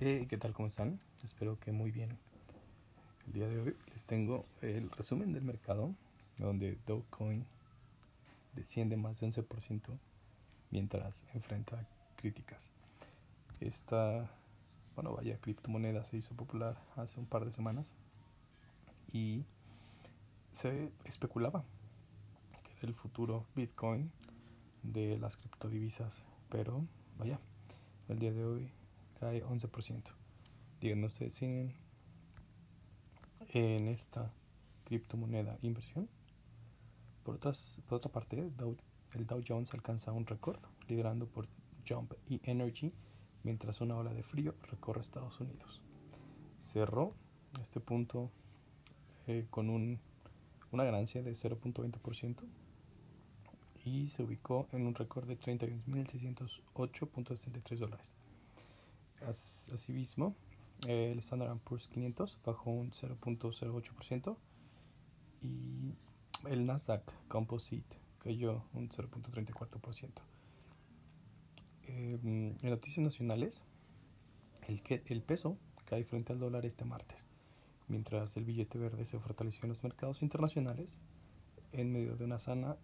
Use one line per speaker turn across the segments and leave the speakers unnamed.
Eh, ¿Qué tal? ¿Cómo están? Espero que muy bien. El día de hoy les tengo el resumen del mercado, donde Dogecoin desciende más de 11% mientras enfrenta críticas. Esta, bueno, vaya criptomoneda se hizo popular hace un par de semanas y se especulaba que era el futuro Bitcoin de las criptodivisas, pero vaya, el día de hoy cae 11%. Díganos si en esta criptomoneda inversión. Por, otras, por otra parte, el Dow Jones alcanza un récord, liderando por Jump y Energy, mientras una ola de frío recorre Estados Unidos. Cerró este punto eh, con un, una ganancia de 0.20% y se ubicó en un récord de 31.608.63 dólares. Asimismo, el Standard Poor's 500 bajó un 0.08% y el Nasdaq Composite cayó un 0.34%. Em, en noticias nacionales, el, el peso cae frente al dólar este martes, mientras el billete verde se fortaleció en los mercados internacionales en medio de una sana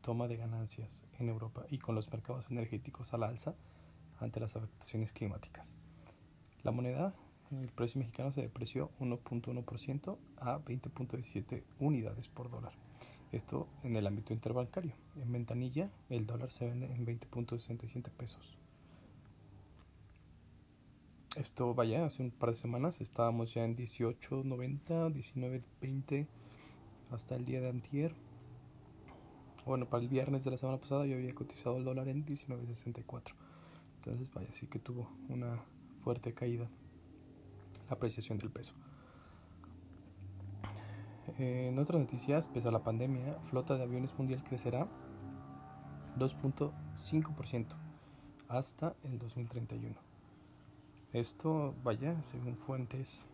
toma de ganancias en Europa y con los mercados energéticos al alza ante las afectaciones climáticas. La moneda, el precio mexicano se depreció 1.1% a 20.17 unidades por dólar. Esto en el ámbito interbancario. En ventanilla, el dólar se vende en 20.67 pesos. Esto, vaya, hace un par de semanas estábamos ya en 18.90, 19.20 hasta el día de antier. Bueno, para el viernes de la semana pasada yo había cotizado el dólar en 19.64. Entonces, vaya, sí que tuvo una fuerte caída, la apreciación del peso. En otras noticias, pese a la pandemia, flota de aviones mundial crecerá 2.5% hasta el 2031. Esto, vaya, según fuentes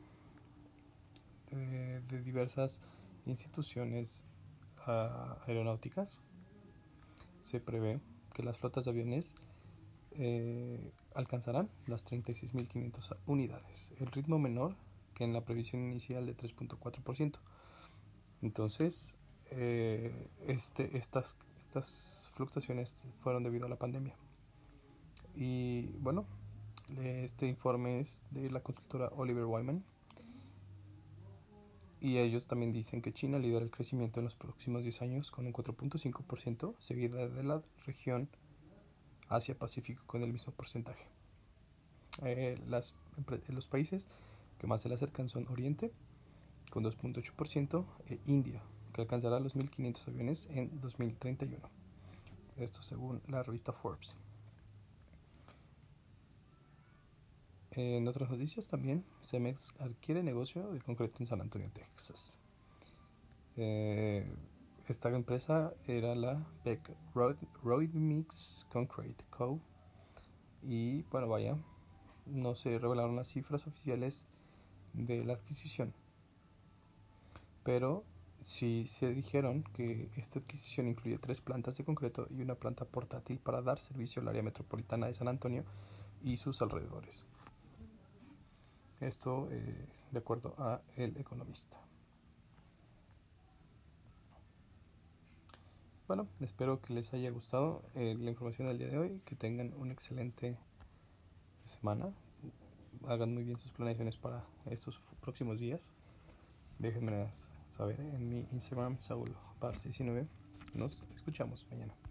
de, diversas instituciones uh, aeronáuticas, se prevé que las flotas de aviones eh, alcanzarán las 36.500 unidades, el ritmo menor que en la previsión inicial de 3.4%. Entonces, eh, este, estas, estas fluctuaciones fueron debido a la pandemia. Y bueno, este informe es de la consultora Oliver Wyman. Y ellos también dicen que China lidera el crecimiento en los próximos 10 años con un 4.5%, seguida de la región Asia-Pacífico con el mismo porcentaje. Eh, los países que más se le acercan son Oriente con 2.8% e India que alcanzará los 1.500 aviones en 2031. Esto según la revista Forbes. En otras noticias también, Cemex adquiere negocio de concreto en San Antonio, Texas. Eh, esta empresa era la Beck Road, Mix Concrete Co. Y bueno, vaya, no se revelaron las cifras oficiales de la adquisición. Pero sí se dijeron que esta adquisición incluye tres plantas de concreto y una planta portátil para dar servicio al área metropolitana de San Antonio y sus alrededores. Esto eh, de acuerdo a El Economista. Bueno, espero que les haya gustado eh, la información del día de hoy, que tengan una excelente semana, hagan muy bien sus planeaciones para estos próximos días. Déjenme saber en mi Instagram, Saúl 19 Nos escuchamos mañana.